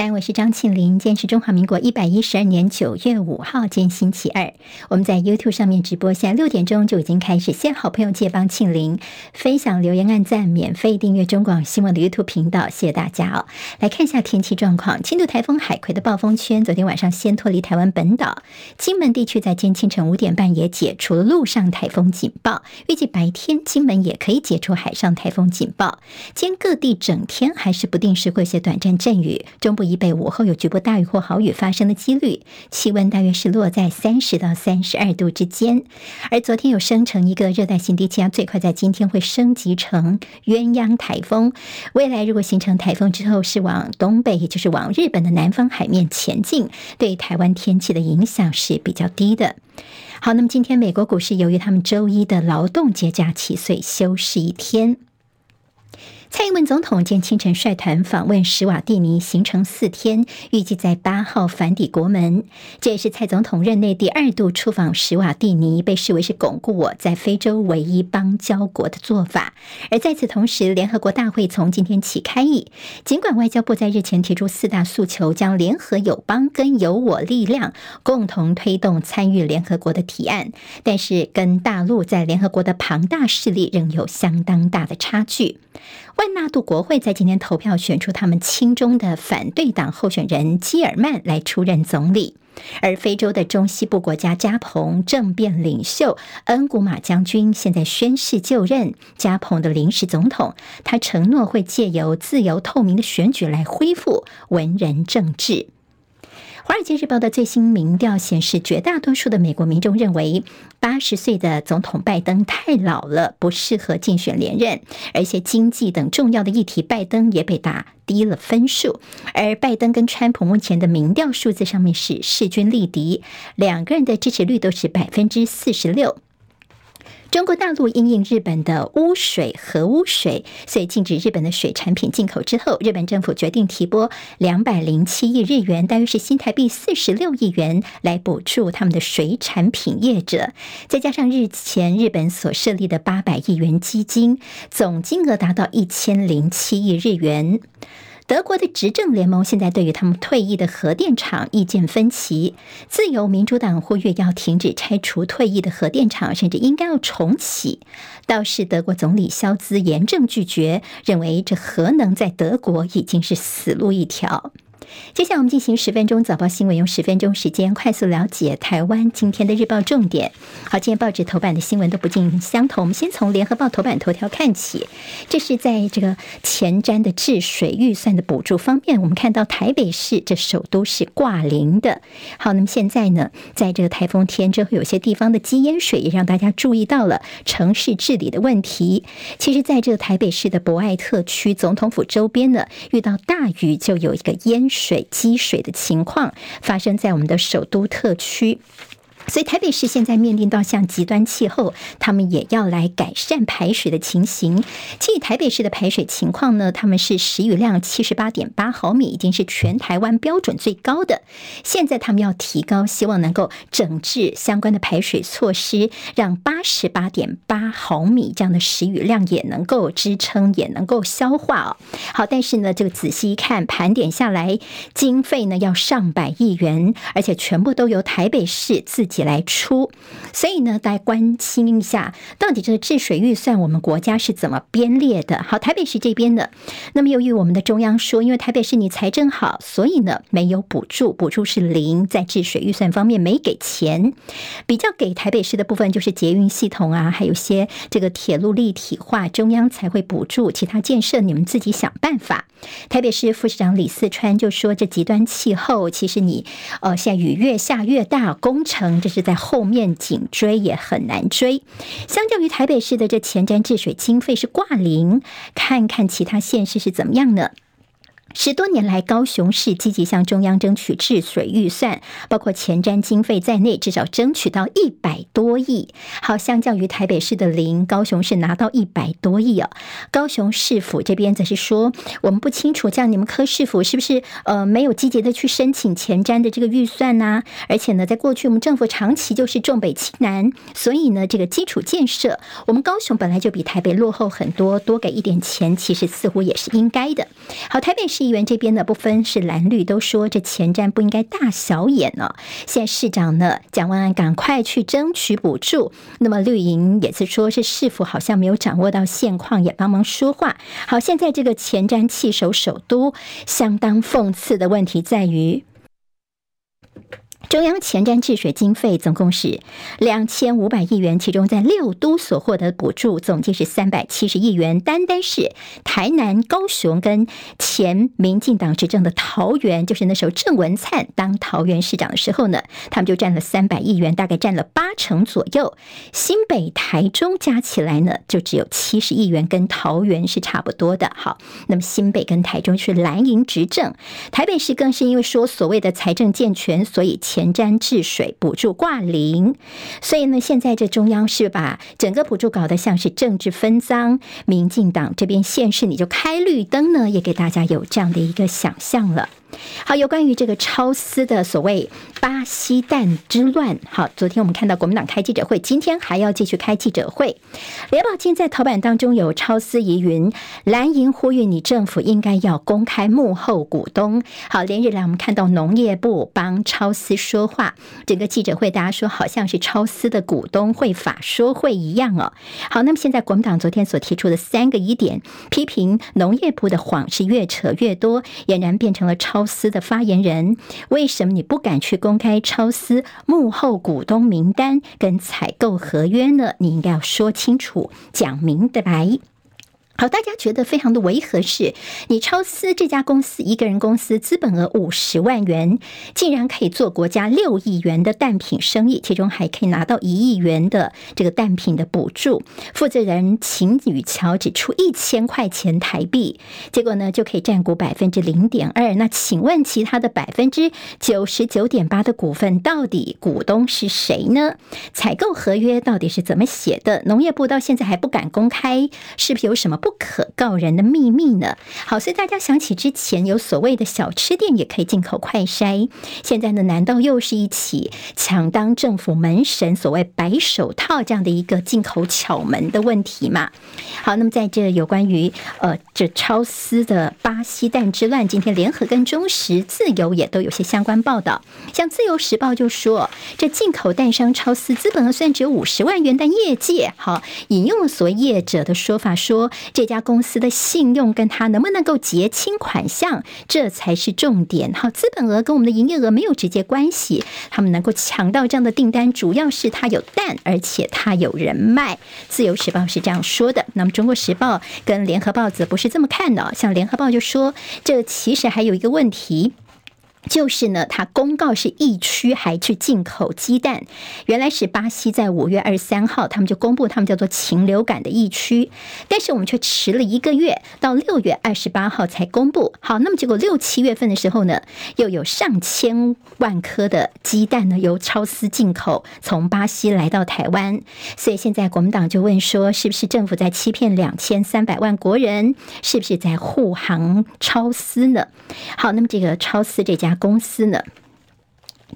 三，我是张庆玲。今天是中华民国一百一十二年九月五号，今天星期二。我们在 YouTube 上面直播，现在六点钟就已经开始。先好朋友借帮庆玲分享、留言、按赞、免费订阅中广新闻的 YouTube 频道，谢谢大家哦。来看一下天气状况，轻度台风海葵的暴风圈昨天晚上先脱离台湾本岛，金门地区在今天清晨五点半也解除了陆上台风警报，预计白天金门也可以解除海上台风警报。今天各地整天还是不定时会有些短暂阵雨。中部以北午后有局部大雨或豪雨发生的几率，气温大约是落在三十到三十二度之间。而昨天有生成一个热带性低气压，最快在今天会升级成鸳鸯台风。未来如果形成台风之后，是往东北，也就是往日本的南方海面前进，对台湾天气的影响是比较低的。好，那么今天美国股市由于他们周一的劳动节假期，所以休市一天。蔡英文总统今清晨率团访问史瓦蒂尼，行程四天，预计在八号返抵国门。这也是蔡总统任内第二度出访史瓦蒂尼，被视为是巩固我在非洲唯一邦交国的做法。而在此同时，联合国大会从今天起开议，尽管外交部在日前提出四大诉求，将联合友邦跟有我力量共同推动参与联合国的提案，但是跟大陆在联合国的庞大势力仍有相当大的差距。万纳度国会在今天投票选出他们亲中的反对党候选人基尔曼来出任总理，而非洲的中西部国家加蓬政变领袖恩古马将军现在宣誓就任加蓬的临时总统，他承诺会借由自由透明的选举来恢复文人政治。《华尔街日报》的最新民调显示，绝大多数的美国民众认为，八十岁的总统拜登太老了，不适合竞选连任。而且经济等重要的议题，拜登也被打低了分数。而拜登跟川普目前的民调数字上面是势均力敌，两个人的支持率都是百分之四十六。中国大陆因应日本的污水、核污水，所以禁止日本的水产品进口之后，日本政府决定提拨两百零七亿日元，大约是新台币四十六亿元，来补助他们的水产品业者。再加上日前日本所设立的八百亿元基金，总金额达到一千零七亿日元。德国的执政联盟现在对于他们退役的核电厂意见分歧。自由民主党呼吁要停止拆除退役的核电厂，甚至应该要重启。倒是德国总理肖兹严正拒绝，认为这核能在德国已经是死路一条。接下来我们进行十分钟早报新闻，用十分钟时间快速了解台湾今天的日报重点。好，今天报纸头版的新闻都不尽相同，我们先从联合报头版头条看起。这是在这个前瞻的治水预算的补助方面，我们看到台北市这首都是挂零的。好，那么现在呢，在这个台风天之后，有些地方的积淹水也让大家注意到了城市治理的问题。其实，在这个台北市的博爱特区总统府周边呢，遇到大雨就有一个淹水。水积水的情况发生在我们的首都特区。所以台北市现在面临到像极端气候，他们也要来改善排水的情形。其实台北市的排水情况呢，他们是时雨量七十八点八毫米，已经是全台湾标准最高的。现在他们要提高，希望能够整治相关的排水措施，让八十八点八毫米这样的时雨量也能够支撑，也能够消化哦。好，但是呢，这个仔细一看，盘点下来，经费呢要上百亿元，而且全部都由台北市自己来出，所以呢，大家关心一下，到底这个治水预算，我们国家是怎么编列的？好，台北市这边的，那么由于我们的中央说，因为台北市你财政好，所以呢没有补助，补助是零，在治水预算方面没给钱。比较给台北市的部分就是捷运系统啊，还有些这个铁路立体化，中央才会补助，其他建设你们自己想办法。台北市副市长李四川就说，这极端气候，其实你呃现在雨越下越大，工程。这是在后面紧追也很难追，相较于台北市的这前瞻治水经费是挂零，看看其他县市是怎么样呢？十多年来，高雄市积极向中央争取治水预算，包括前瞻经费在内，至少争取到一百多亿。好，相较于台北市的零，高雄市拿到一百多亿哦。高雄市府这边则是说，我们不清楚，像你们柯市府是不是呃没有积极的去申请前瞻的这个预算呢、而且呢，在过去我们政府长期就是重北轻南，所以呢，这个基础建设，我们高雄本来就比台北落后很多，多给一点钱，其实似乎也是应该的。好，台北市。议员这边呢，不分是蓝绿，都说这前瞻不应该大小眼呢、现在市长呢，蒋万安赶快去争取补助。那么绿营也是说，是市府好像没有掌握到现况，也帮忙说话。好，现在这个前瞻弃守首都，相当讽刺的问题在于。中央前瞻治水经费总共是两千五百亿元，其中在六都所获得补助总计是三百七十亿元。单单是台南、高雄跟前民进党执政的桃园，就是那时候郑文灿当桃园市长的时候呢，他们就占了三百亿元，大概占了八成左右。新北、台中加起来呢，就只有七十亿元，跟桃园是差不多的。好，那么新北跟台中是蓝营执政，台北市更是因为说所谓的财政健全，所以前。前瞻治水补助挂零，所以呢，现在这中央是把整个补助搞得像是政治分赃，民进党这边县市你就开绿灯呢，也给大家有这样的一个想象了。好，有关于这个超丝的所谓巴西蛋之乱，好，昨天我们看到国民党开记者会，今天还要继续开记者会。联保今在头版当中有超丝疑云，蓝营呼吁你政府应该要公开幕后股东。好，连日来我们看到农业部帮超丝说话，整个记者会大家说好像是超丝的股东会法说会一样哦。好，那么现在国民党昨天所提出的三个疑点，批评农业部的谎是越扯越多，俨然变成了超。超司的发言人，为什么你不敢去公开超丝幕后股东名单跟采购合约呢？你应该要说清楚，讲明白。好，大家觉得非常的违和是，你超丝这家公司一个人公司资本额五十万元，竟然可以做国家六亿元的蛋品生意，其中还可以拿到一亿元的这个蛋品的补助。负责人秦宇桥只出一千块钱台币，结果呢就可以占股百分之零点二。那请问其他的百分之九十九点八的股份到底股东是谁呢？采购合约到底是怎么写的？农业部到现在还不敢公开，是不是有什么不？不可告人的秘密呢？好，所以大家想起之前有所谓的小吃店也可以进口快筛，现在呢，难道又是一起抢当政府门神、所谓白手套这样的一个进口巧门的问题吗？好，那么在这有关于呃这超丝的巴西蛋之乱，今天联合跟中时、自由也都有些相关报道。像自由时报就说，这进口蛋商超丝资本额虽然只有五十万元，但业界好引用了所谓业者的说法说。这家公司的信用跟他能不能够结清款项，这才是重点。好，资本额跟我们的营业额没有直接关系。他们能够抢到这样的订单，主要是他有蛋，而且他有人脉。自由时报是这样说的。那么中国时报跟联合报则不是这么看的。像联合报就说，这其实还有一个问题。就是呢，他公告是疫区还去进口鸡蛋，原来是巴西在五月二十三号，他们就公布他们叫做禽流感的疫区，但是我们却迟了一个月，到六月二十八号才公布。好，那么结果六七月份的时候呢，又有上千万颗的鸡蛋呢由超丝进口从巴西来到台湾，所以现在国民党就问说，是不是政府在欺骗两千三百万国人？是不是在护航超丝呢？好，那么这个超丝这家。公司呢？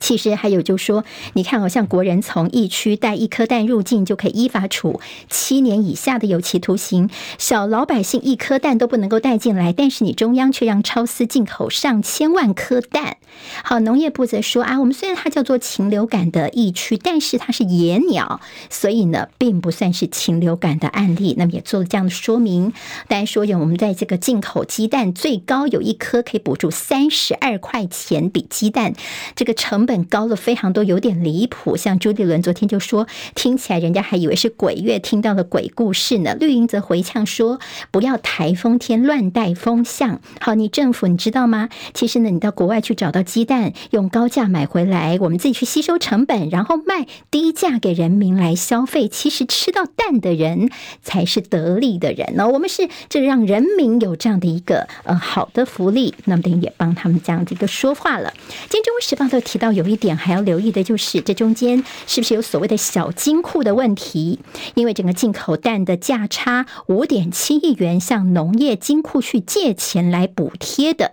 其实还有，就说，你看，好像国人从疫区带一颗蛋入境，就可以依法处七年以下的有期徒刑。小老百姓一颗蛋都不能够带进来，但是你中央却让超丝进口上千万颗蛋。好，农业部则说啊，我们虽然它叫做禽流感的疫区，但是它是野鸟，所以呢，并不算是禽流感的案例。那么也做了这样的说明。大家说有我们在这个进口鸡蛋，最高有一颗可以补助三十二块钱，比鸡蛋这个成。成本高了非常多，有点离谱。像朱立伦昨天就说，听起来人家还以为是鬼月，听到了鬼故事呢。绿营则回呛说，不要台风天乱带风向。好，你政府你知道吗？其实呢，你到国外去找到鸡蛋，用高价买回来，我们自己去吸收成本，然后卖低价给人民来消费。其实吃到蛋的人才是得利的人呢。我们是这让人民有这样的一个呃好的福利，那么等于也帮他们这样子一个说话了。今天《中国时报》都提到。有一点还要留意的就是，这中间是不是有所谓的小金库的问题？因为整个进口蛋的价差五点七亿元，向农业金库去借钱来补贴的。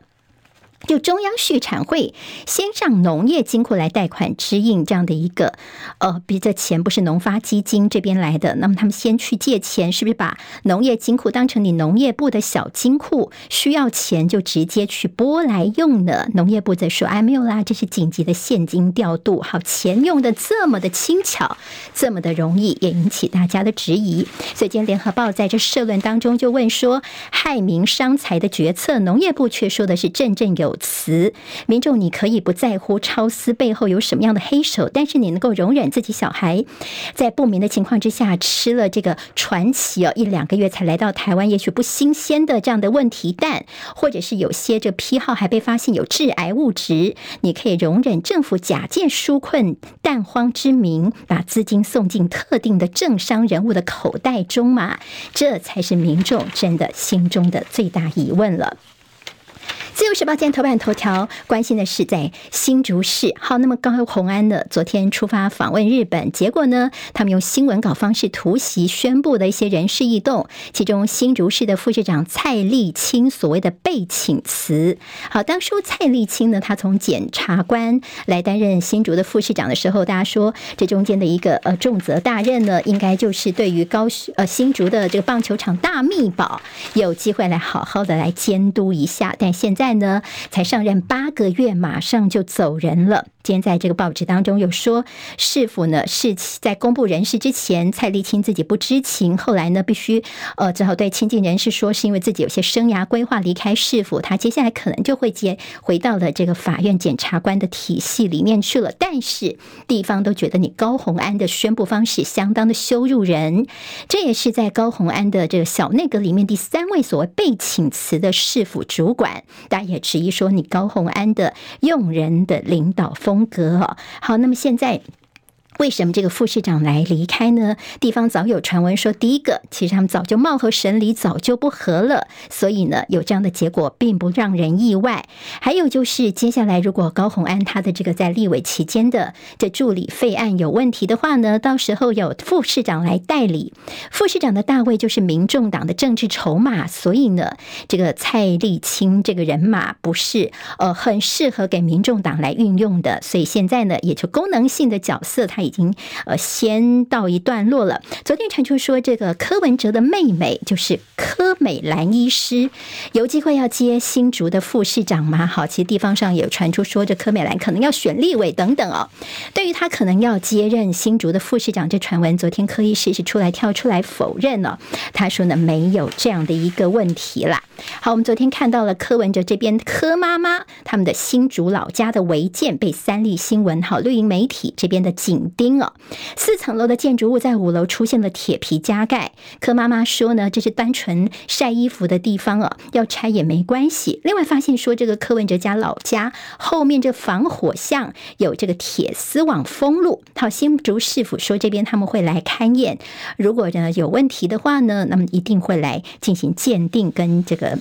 就中央畜产会先上农业金库来贷款支应这样的一个，呃，比这钱不是农发基金这边来的，那么他们先去借钱，是不是把农业金库当成你农业部的小金库？需要钱就直接去拨来用呢？农业部则说：“哎，没有啦，这是紧急的现金调度，好，钱用的这么的轻巧，这么的容易，也引起大家的质疑。所以今天联合报在这社论当中就问说：害民伤财的决策，农业部却说的是振振有。”词民众，你可以不在乎超丝背后有什么样的黑手，但是你能够容忍自己小孩在不明的情况之下吃了这个传奇哦，一两个月才来到台湾，也许不新鲜的这样的问题蛋，或者是有些这批号还被发现有致癌物质，你可以容忍政府假借纾困蛋荒之名，把资金送进特定的政商人物的口袋中吗？这才是民众真的心中的最大疑问了。自由时报今天头版头条关心的是在新竹市。好，那么高红安呢，昨天出发访问日本，结果呢，他们用新闻稿方式突袭宣布的一些人事异动，其中新竹市的副市长蔡丽清所谓的被请辞。好，当初蔡丽清呢，他从检察官来担任新竹的副市长的时候，大家说这中间的一个呃重责大任呢，应该就是对于高呃新竹的这个棒球场大秘宝有机会来好好的来监督一下，但现在。在呢，才上任八个月，马上就走人了。今天在这个报纸当中有说，市府呢是在公布人事之前，蔡丽清自己不知情，后来呢必须呃只好对亲近人士说，是因为自己有些生涯规划离开市府，他接下来可能就会接回到了这个法院检察官的体系里面去了。但是地方都觉得你高虹安的宣布方式相当的羞辱人，这也是在高虹安的这个小内阁里面第三位所谓被请辞的市府主管，大家也质疑说你高红安的用人的领导。风格好，那么现在。为什么这个副市长来离开呢？地方早有传闻说，第一个，其实他们早就貌合神离，早就不合了，所以呢，有这样的结果并不让人意外。还有就是，接下来如果高虹安他的这个在立委期间的这助理费案有问题的话呢，到时候有副市长来代理，副市长的大位就是民众党的政治筹码，所以呢，这个蔡丽清这个人马不是呃很适合给民众党来运用的，所以现在呢，也就功能性的角色他。已已经呃先到一段落了。昨天传出说，这个柯文哲的妹妹就是柯美兰医师，有机会要接新竹的副市长吗？好，其实地方上也传出说，这柯美兰可能要选立委等等哦。对于他可能要接任新竹的副市长这传闻，昨天柯医师是出来跳出来否认了。他说呢，没有这样的一个问题啦。好，我们昨天看到了柯文哲这边柯妈妈他们的新竹老家的违建被三立新闻好绿营媒体这边的警警。钉哦，四层楼的建筑物在五楼出现了铁皮加盖。柯妈妈说呢，这是单纯晒衣服的地方啊，要拆也没关系。另外发现说，这个柯文哲家老家后面这防火巷有这个铁丝网封路。好，新竹市府说这边他们会来勘验，如果呢有问题的话呢，那么一定会来进行鉴定跟这个。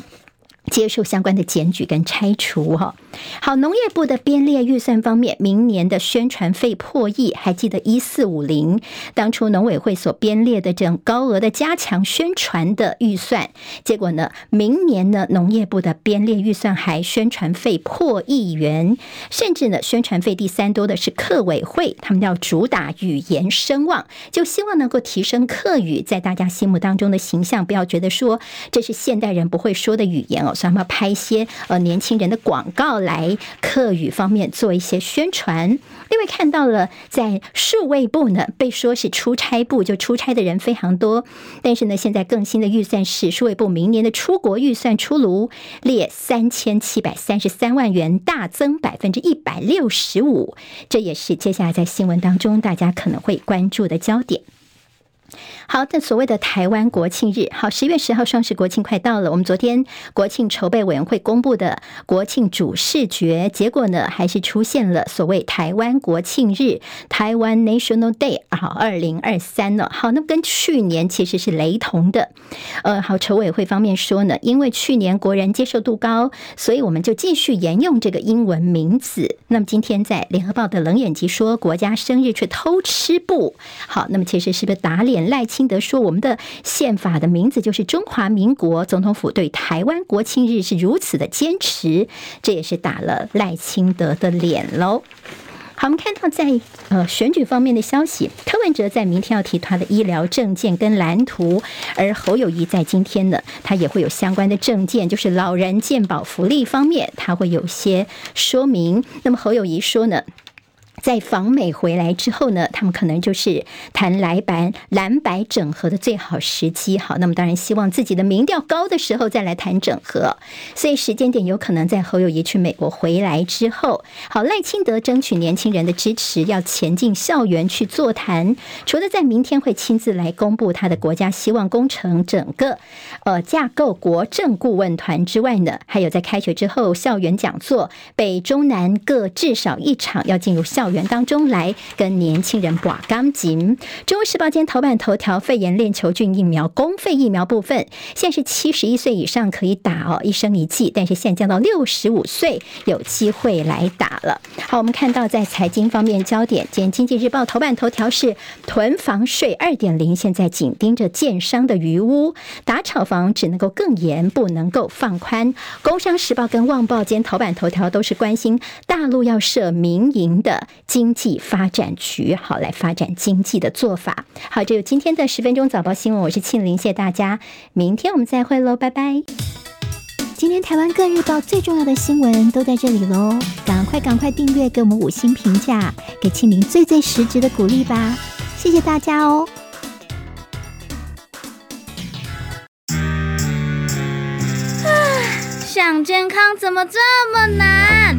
接受相关的检举跟拆除哈。好，农业部的编列预算方面，明年的宣传费破亿，还记得一四五零当初农委会所编列的这种高额的加强宣传的预算，结果呢，明年呢农业部的编列预算还宣传费破亿元，甚至呢宣传费第三多的是客委会，他们要主打语言声望，就希望能够提升客语在大家心目当中的形象，不要觉得说这是现代人不会说的语言哦。所以要拍一些呃年轻人的广告来客语方面做一些宣传。另外看到了在数位部呢，被说是出差部，就出差的人非常多。但是呢，现在更新的预算是数位部明年的出国预算出炉，列三千七百三十三万元，大增百分之一百六十五。这也是接下来在新闻当中大家可能会关注的焦点。好的，所谓的台湾国庆日，好，十月十号双十国庆快到了。我们昨天国庆筹备委员会公布的国庆主视觉，结果呢，还是出现了所谓台湾国庆日（台湾 National Day） 好，二零二三呢。好，那么跟去年其实是雷同的。呃，好，筹委会方面说呢，因为去年国人接受度高，所以我们就继续沿用这个英文名字。那么今天在联合报的冷眼集说国家生日却偷吃不好，那么其实是不是打脸？赖清德说，我们的宪法的名字就是中华民国，总统府对台湾国庆日是如此的坚持，这也是打了赖清德的脸喽。好，我们看到在呃选举方面的消息，柯文哲在明天要提他的医疗证件跟蓝图，而侯友谊在今天呢，他也会有相关的证件，就是老人健保福利方面，他会有些说明。那么侯友谊说呢，在访美回来之后呢，他们可能就是谈蓝白蓝白整合的最好时机。好，那么当然希望自己的民调高的时候再来谈整合，所以时间点有可能在侯友谊去美国回来之后。好，赖清德争取年轻人的支持，要前进校园去座谈。除了在明天会亲自来公布他的国家希望工程整个呃架构国政顾问团之外呢，还有在开学之后校园讲座，北中南各至少一场要进入校园当中来跟年轻人把钢琴。中国时报今天头版头条：肺炎链球菌疫苗公费疫苗部分，现在是七十一岁以上可以打哦，一生一剂，但是现降到六十五岁有机会来打了。好，我们看到在财经方面焦点，今天经济日报头版头条是囤房税二点零，现在紧盯着建商的余屋，打炒房只能够更严，不能够放宽。工商时报跟旺报间头版头条都是关心大陆要设民营的。经济发展局，好，来发展经济的做法。好，这有今天的十分钟早报新闻，我是庆玲，谢谢大家，明天我们再会喽，拜拜。今天台湾各日报最重要的新闻都在这里喽，赶快赶快订阅，给我们五星评价，给庆玲最最实质的鼓励吧，谢谢大家哦。啊，想健康怎么这么难？